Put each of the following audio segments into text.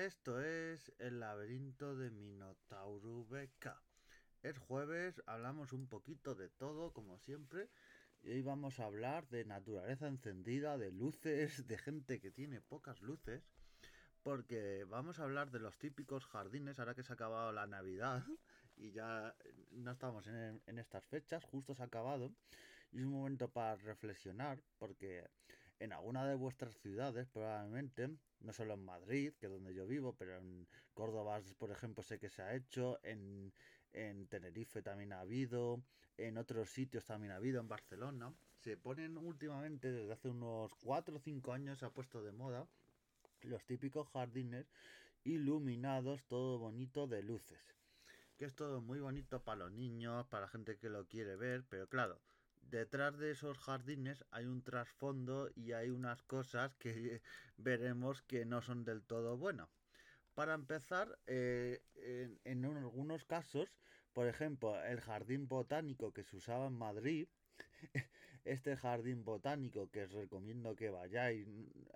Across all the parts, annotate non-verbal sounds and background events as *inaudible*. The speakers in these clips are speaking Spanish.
Esto es el laberinto de Minotauro BK. Es jueves, hablamos un poquito de todo, como siempre. Y hoy vamos a hablar de naturaleza encendida, de luces, de gente que tiene pocas luces. Porque vamos a hablar de los típicos jardines, ahora que se ha acabado la Navidad y ya no estamos en, en estas fechas, justo se ha acabado. Y es un momento para reflexionar, porque en alguna de vuestras ciudades probablemente no solo en Madrid, que es donde yo vivo, pero en Córdoba, por ejemplo, sé que se ha hecho, en, en Tenerife también ha habido, en otros sitios también ha habido, en Barcelona. Se ponen últimamente, desde hace unos 4 o 5 años, se ha puesto de moda los típicos jardines iluminados, todo bonito de luces. Que es todo muy bonito para los niños, para la gente que lo quiere ver, pero claro, detrás de esos jardines hay un trasfondo y hay unas cosas que *laughs* veremos que no son del todo buenas. Para empezar, eh, en, en, algunos casos, por ejemplo, el jardín botánico que se usaba en Madrid, *laughs* este jardín botánico que os recomiendo que vayáis.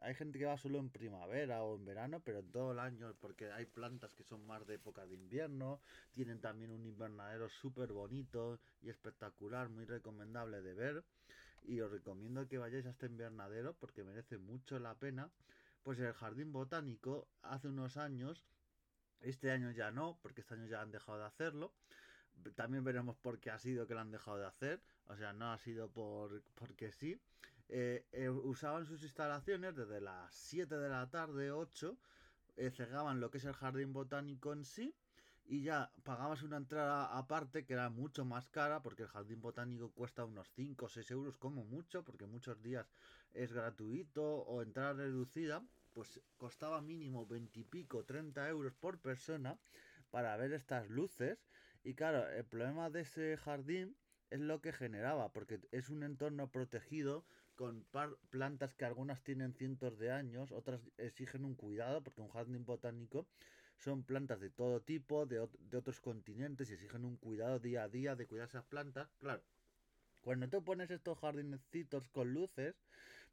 Hay gente que va solo en primavera o en verano, pero todo el año porque hay plantas que son más de época de invierno. Tienen también un invernadero súper bonito y espectacular, muy recomendable de ver. Y os recomiendo que vayáis a este invernadero porque merece mucho la pena. Pues el jardín botánico hace unos años, este año ya no, porque este año ya han dejado de hacerlo también veremos por qué ha sido que lo han dejado de hacer. O sea, no ha sido por porque sí. Eh, eh, usaban sus instalaciones desde las 7 de la tarde, 8. Eh, cegaban lo que es el jardín botánico en sí. Y ya pagabas una entrada aparte que era mucho más cara porque el jardín botánico cuesta unos 5 o 6 euros como mucho porque muchos días es gratuito o entrada reducida pues costaba mínimo 20 y pico, 30 euros por persona para ver estas luces. Y claro, el problema de ese jardín es lo que generaba, porque es un entorno protegido con plantas que algunas tienen cientos de años, otras exigen un cuidado, porque un jardín botánico son plantas de todo tipo, de, de otros continentes, y exigen un cuidado día a día de cuidar esas plantas. Claro, cuando tú pones estos jardinecitos con luces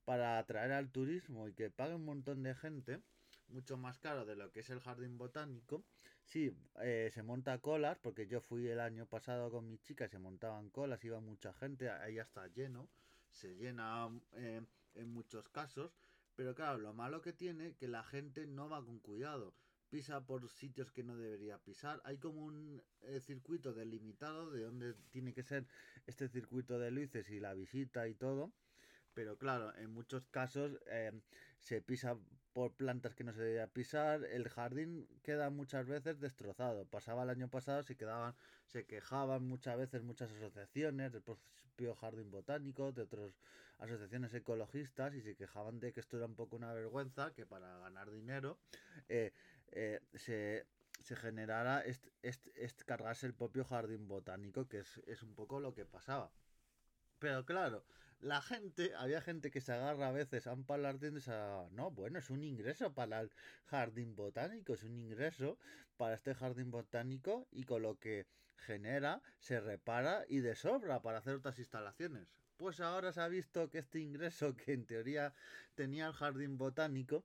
para atraer al turismo y que pague un montón de gente, mucho más caro de lo que es el jardín botánico. Sí, eh, se monta colas, porque yo fui el año pasado con mi chica se montaban colas, iba mucha gente, ahí está lleno, se llena eh, en muchos casos, pero claro, lo malo que tiene que la gente no va con cuidado pisa por sitios que no debería pisar. Hay como un eh, circuito delimitado de dónde tiene que ser este circuito de luces y la visita y todo. Pero claro, en muchos casos eh, se pisa por plantas que no se debía pisar. El jardín queda muchas veces destrozado. Pasaba el año pasado, se quedaban, se quejaban muchas veces muchas asociaciones del propio jardín botánico, de otras asociaciones ecologistas, y se quejaban de que esto era un poco una vergüenza, que para ganar dinero eh, eh, se se generara este, este, cargarse el propio jardín botánico, que es, es un poco lo que pasaba. Pero claro, la gente, había gente que se agarra a veces a un y a, no, bueno, es un ingreso para el jardín botánico, es un ingreso para este jardín botánico y con lo que genera se repara y de sobra para hacer otras instalaciones. Pues ahora se ha visto que este ingreso que en teoría tenía el jardín botánico,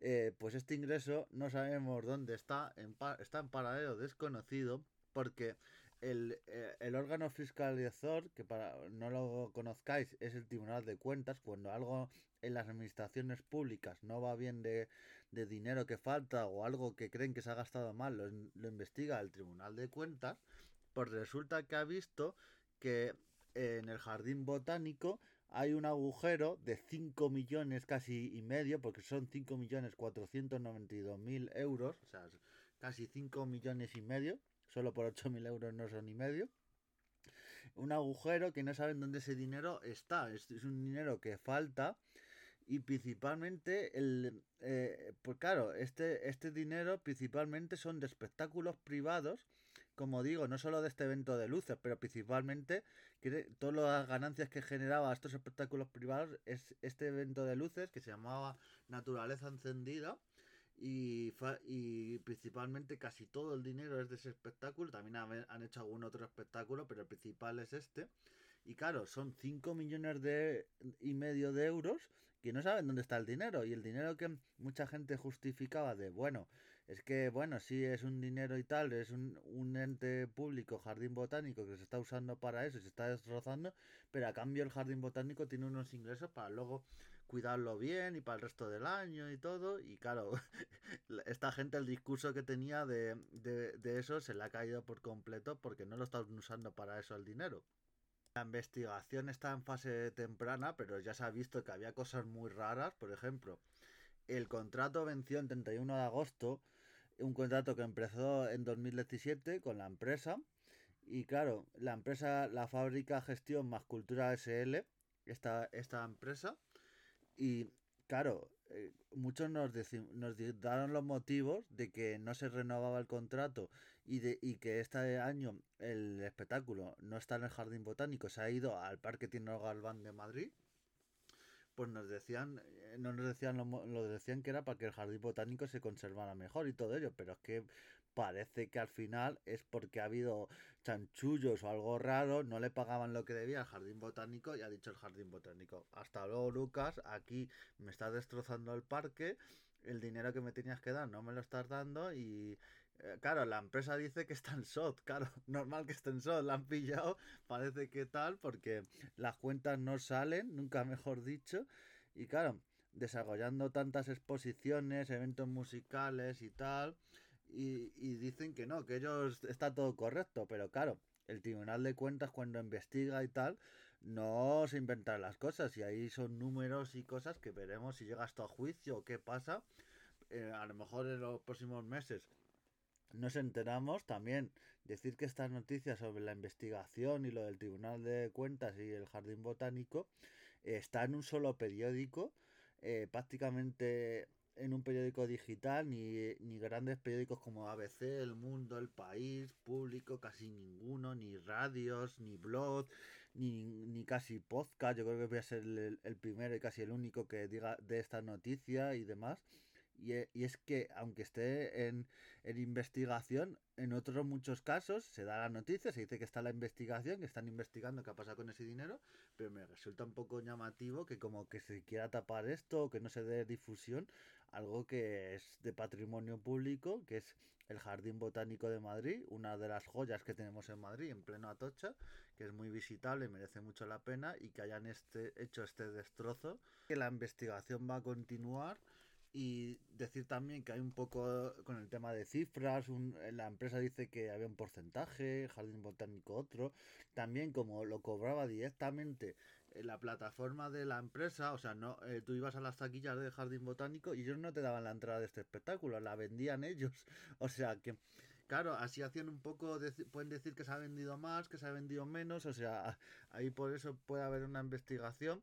eh, pues este ingreso no sabemos dónde está, en está en paradero desconocido porque eh, el, órgano fiscalizador, que para no lo conozcáis, es el Tribunal de Cuentas, cuando algo en las administraciones públicas no va bien de, dinero que falta o algo que creen que se ha gastado mal, lo, lo investiga el Tribunal de Cuentas, pues resulta que ha visto que en el jardín botánico hay un agujero de 5 millones casi y medio, porque son 5 millones 492 mil euros, o sea, casi 5 millones y medio, solo por 8.000 euros no son ni medio. Un agujero que no saben dónde ese dinero está. Es, un dinero que falta y principalmente el eh, pues claro este este dinero principalmente son de espectáculos privados como digo no solo de este evento de luces pero principalmente todas las ganancias que generaba estos espectáculos privados es este evento de luces que se llamaba naturaleza encendida y, y principalmente casi todo el dinero es de ese espectáculo. También han, hecho algún otro espectáculo, pero el principal es este. Y claro, son 5 millones de, y medio de euros que no saben dónde está el dinero. Y el dinero que mucha gente justificaba de, bueno, es que, bueno, sí es un dinero y tal, es un, un ente público, jardín botánico, que se está usando para eso se está destrozando, pero a cambio el jardín botánico tiene unos ingresos para luego cuidarlo bien y para el resto del año y todo. Y claro, *laughs* esta gente el discurso que tenía de, de, eso se le ha caído por completo porque no lo están usando para eso el dinero. La investigación está en fase temprana, pero ya se ha visto que había cosas muy raras. Por ejemplo, el contrato venció el 31 de agosto, un contrato que empezó en 2017 con la empresa. Y claro, la empresa, la fábrica gestión más cultura SL, esta, esta empresa, y claro, eh, muchos nos, nos daron los motivos de que no se renovaba el contrato y, de, y que este año el espectáculo no está en el Jardín Botánico, se ha ido al Parque Tino Galván de Madrid. Pues nos decían, eh, no nos decían lo, lo decían que era para que el jardín botánico se conservara mejor y todo ello, pero es que parece que al final es porque ha habido chanchullos o algo raro, no le pagaban lo que debía al jardín botánico y ha dicho el jardín botánico, hasta luego Lucas, aquí me estás destrozando el parque, el dinero que me tenías que dar no me lo estás dando y eh, claro, la empresa dice que está en SOT, claro, *laughs* normal que esté en SOT, la han pillado, parece que tal, porque las cuentas no salen, nunca mejor dicho, y claro, desarrollando tantas exposiciones, eventos musicales y tal, y, dicen que no, que ellos está todo correcto, pero claro, el Tribunal de Cuentas cuando investiga y tal, no se inventan las cosas y ahí son números y cosas que veremos si llega esto a juicio o qué pasa. Eh, a lo mejor en los próximos meses nos enteramos también decir que estas noticias sobre la investigación y lo del Tribunal de Cuentas y el Jardín Botánico está en un solo periódico. Eh, prácticamente en un periódico digital, ni, ni grandes periódicos como ABC, El Mundo, El País, Público, casi ninguno, ni radios, ni blog, ni, ni casi podcast. Yo creo que voy a ser el, el, primero y casi el único que diga de esta noticia y demás. Y, e, y es que, aunque esté en, en, investigación, en otros muchos casos se da la noticia, se dice que está la investigación, que están investigando qué ha pasado con ese dinero, pero me resulta un poco llamativo que como que se quiera tapar esto que no se dé difusión algo que es de patrimonio público, que es el Jardín Botánico de Madrid, una de las joyas que tenemos en Madrid, en pleno Atocha, que es muy visitable, merece mucho la pena y que hayan este, hecho este destrozo. Que la investigación va a continuar y decir también que hay un poco con el tema de cifras, la empresa dice que había un porcentaje, Jardín Botánico otro, también como lo cobraba directamente la plataforma de la empresa, o sea, no, eh, tú ibas a las taquillas del jardín botánico y ellos no te daban la entrada de este espectáculo, la vendían ellos. *laughs* O sea que, claro, así hacían un poco, pueden decir que se ha vendido más, que se ha vendido menos, o sea, ahí por eso puede haber una investigación.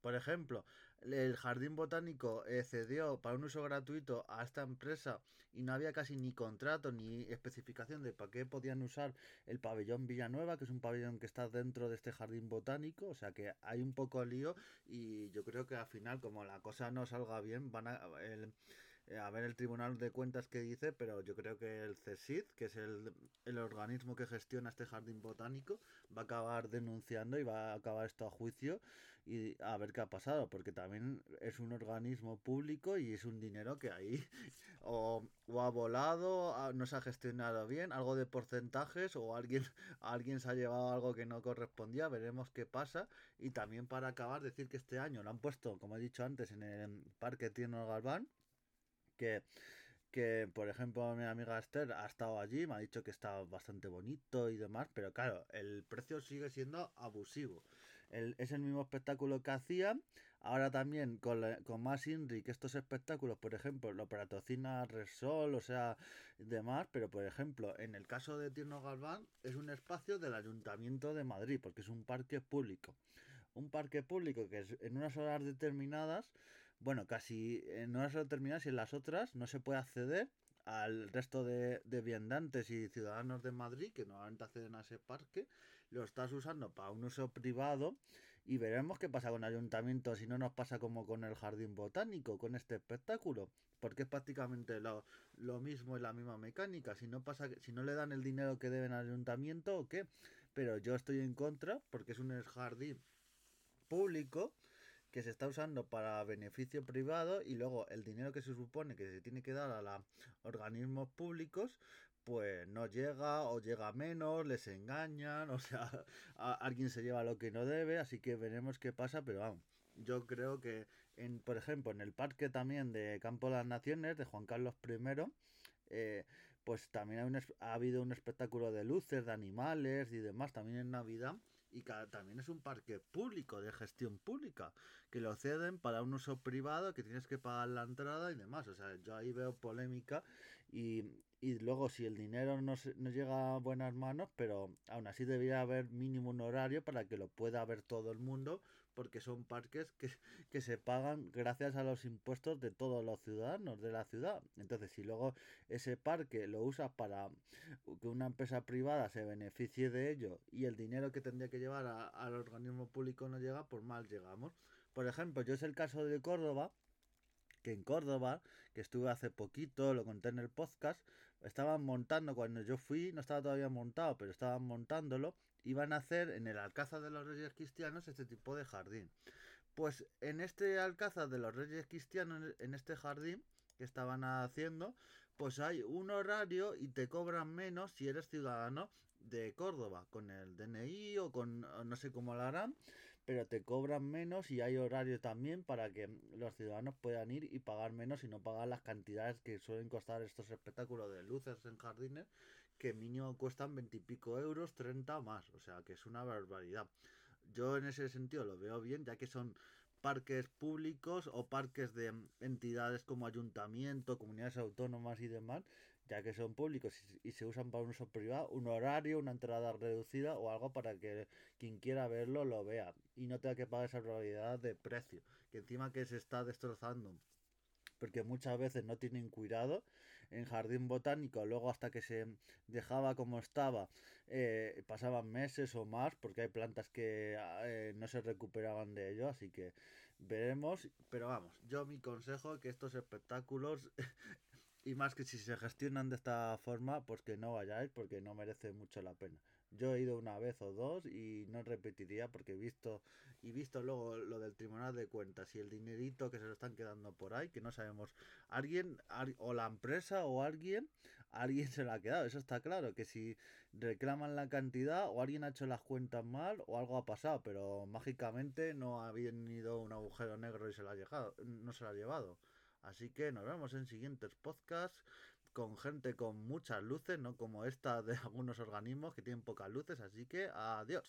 Por ejemplo, el jardín botánico eh, cedió para un uso gratuito a esta empresa y no había casi ni contrato ni especificación de para qué podían usar el pabellón Villanueva, que es un pabellón que está dentro de este jardín botánico, o sea que hay un poco lío y yo creo que al final como la cosa no salga bien van a eh, a ver el Tribunal de Cuentas que dice, pero yo creo que el CSID, que es el, el, organismo que gestiona este jardín botánico, va a acabar denunciando y va a acabar esto a juicio y a ver qué ha pasado, porque también es un organismo público y es un dinero que ahí *laughs* o, o ha volado, no se ha gestionado bien, algo de porcentajes o alguien, *laughs* alguien se ha llevado algo que no correspondía, veremos qué pasa. Y también para acabar decir que este año lo han puesto, como he dicho antes, en el Parque Tierno Galván que, que, por ejemplo, mi amiga Esther ha estado allí, me ha dicho que está bastante bonito y demás, pero claro, el precio sigue siendo abusivo. El, es el mismo espectáculo que hacían. Ahora también con, con más INRI que estos espectáculos, por ejemplo, lo patrocina Resol, o sea, demás, pero por ejemplo, en el caso de Tierno Galván, es un espacio del Ayuntamiento de Madrid, porque es un parque público. Un parque público que es en unas horas determinadas bueno, casi en unas determinadas y en las otras no se puede acceder al resto de, de viandantes y ciudadanos de Madrid que normalmente acceden a ese parque, lo estás usando para un uso privado y veremos qué pasa con el ayuntamiento si no nos pasa como con el jardín botánico, con este espectáculo, porque es prácticamente lo, lo mismo y la misma mecánica, si no pasa si no le dan el dinero que deben al ayuntamiento o qué, pero yo estoy en contra porque es un jardín público que se está usando para beneficio privado y luego el dinero que se supone que se tiene que dar a los organismos públicos pues no llega o llega menos, les engañan, *laughs* o sea, alguien se lleva lo que no debe, así que veremos qué pasa, pero vamos, yo creo que, en, por ejemplo, en el parque también de Campo de las Naciones de Juan Carlos I, eh, pues también ha, habido un espectáculo de luces, de animales y demás, también en Navidad, y también es un parque público, de gestión pública, que lo ceden para un uso privado, que tienes que pagar la entrada y demás. O sea, yo ahí veo polémica y, y luego si el dinero no, no llega a buenas manos, pero aún así debería haber mínimo un horario para que lo pueda ver todo el mundo, porque son parques que, se pagan gracias a los impuestos de todos los ciudadanos de la ciudad. Entonces, si luego ese parque lo usa para que una empresa privada se beneficie de ello y el dinero que tendría que llevar al organismo público no llega, pues mal llegamos. Por ejemplo, yo es el caso de Córdoba, que en Córdoba, que estuve hace poquito, lo conté en el podcast, estaban montando, cuando yo fui, no estaba todavía montado, pero estaban montándolo, iban a hacer en el Alcázar de los Reyes Cristianos este tipo de jardín. Pues en este Alcázar de los Reyes Cristianos, en este jardín que estaban haciendo, pues hay un horario y te cobran menos si eres ciudadano de Córdoba, con el DNI o con no sé cómo lo harán, pero te cobran menos y hay horario también para que los ciudadanos puedan ir y pagar menos y no pagar las cantidades que suelen costar estos espectáculos de luces en jardines, que mínimo cuestan veintipico euros, 30 más, o sea que es una barbaridad. Yo en ese sentido lo veo bien, ya que son parques públicos o parques de entidades como ayuntamiento, comunidades autónomas y demás, ya que son públicos y, se usan para un uso privado, un horario, una entrada reducida o algo para que quien quiera verlo lo vea y no tenga que pagar esa probabilidad de precio, que encima que se está destrozando porque muchas veces no tienen cuidado en jardín botánico, luego hasta que se dejaba como estaba, eh, pasaban meses o más, porque hay plantas que eh, no se recuperaban de ello, así que veremos, pero vamos, yo mi consejo que estos espectáculos *laughs* y más que si se gestionan de esta forma, pues que no vayáis porque no merece mucho la pena. Yo he ido una vez o dos y no repetiría porque he visto y visto luego lo del tribunal de cuentas y el dinerito que se lo están quedando por ahí, que no sabemos, alguien o la empresa o alguien, alguien se lo ha quedado, eso está claro, que si reclaman la cantidad o alguien ha hecho las cuentas mal o algo ha pasado, pero mágicamente no ha venido un agujero negro y se lo ha llevado, no se lo ha llevado. Así que nos vemos en siguientes podcasts con gente con muchas luces, no como esta de *laughs* algunos organismos que tienen pocas luces. Así que adiós.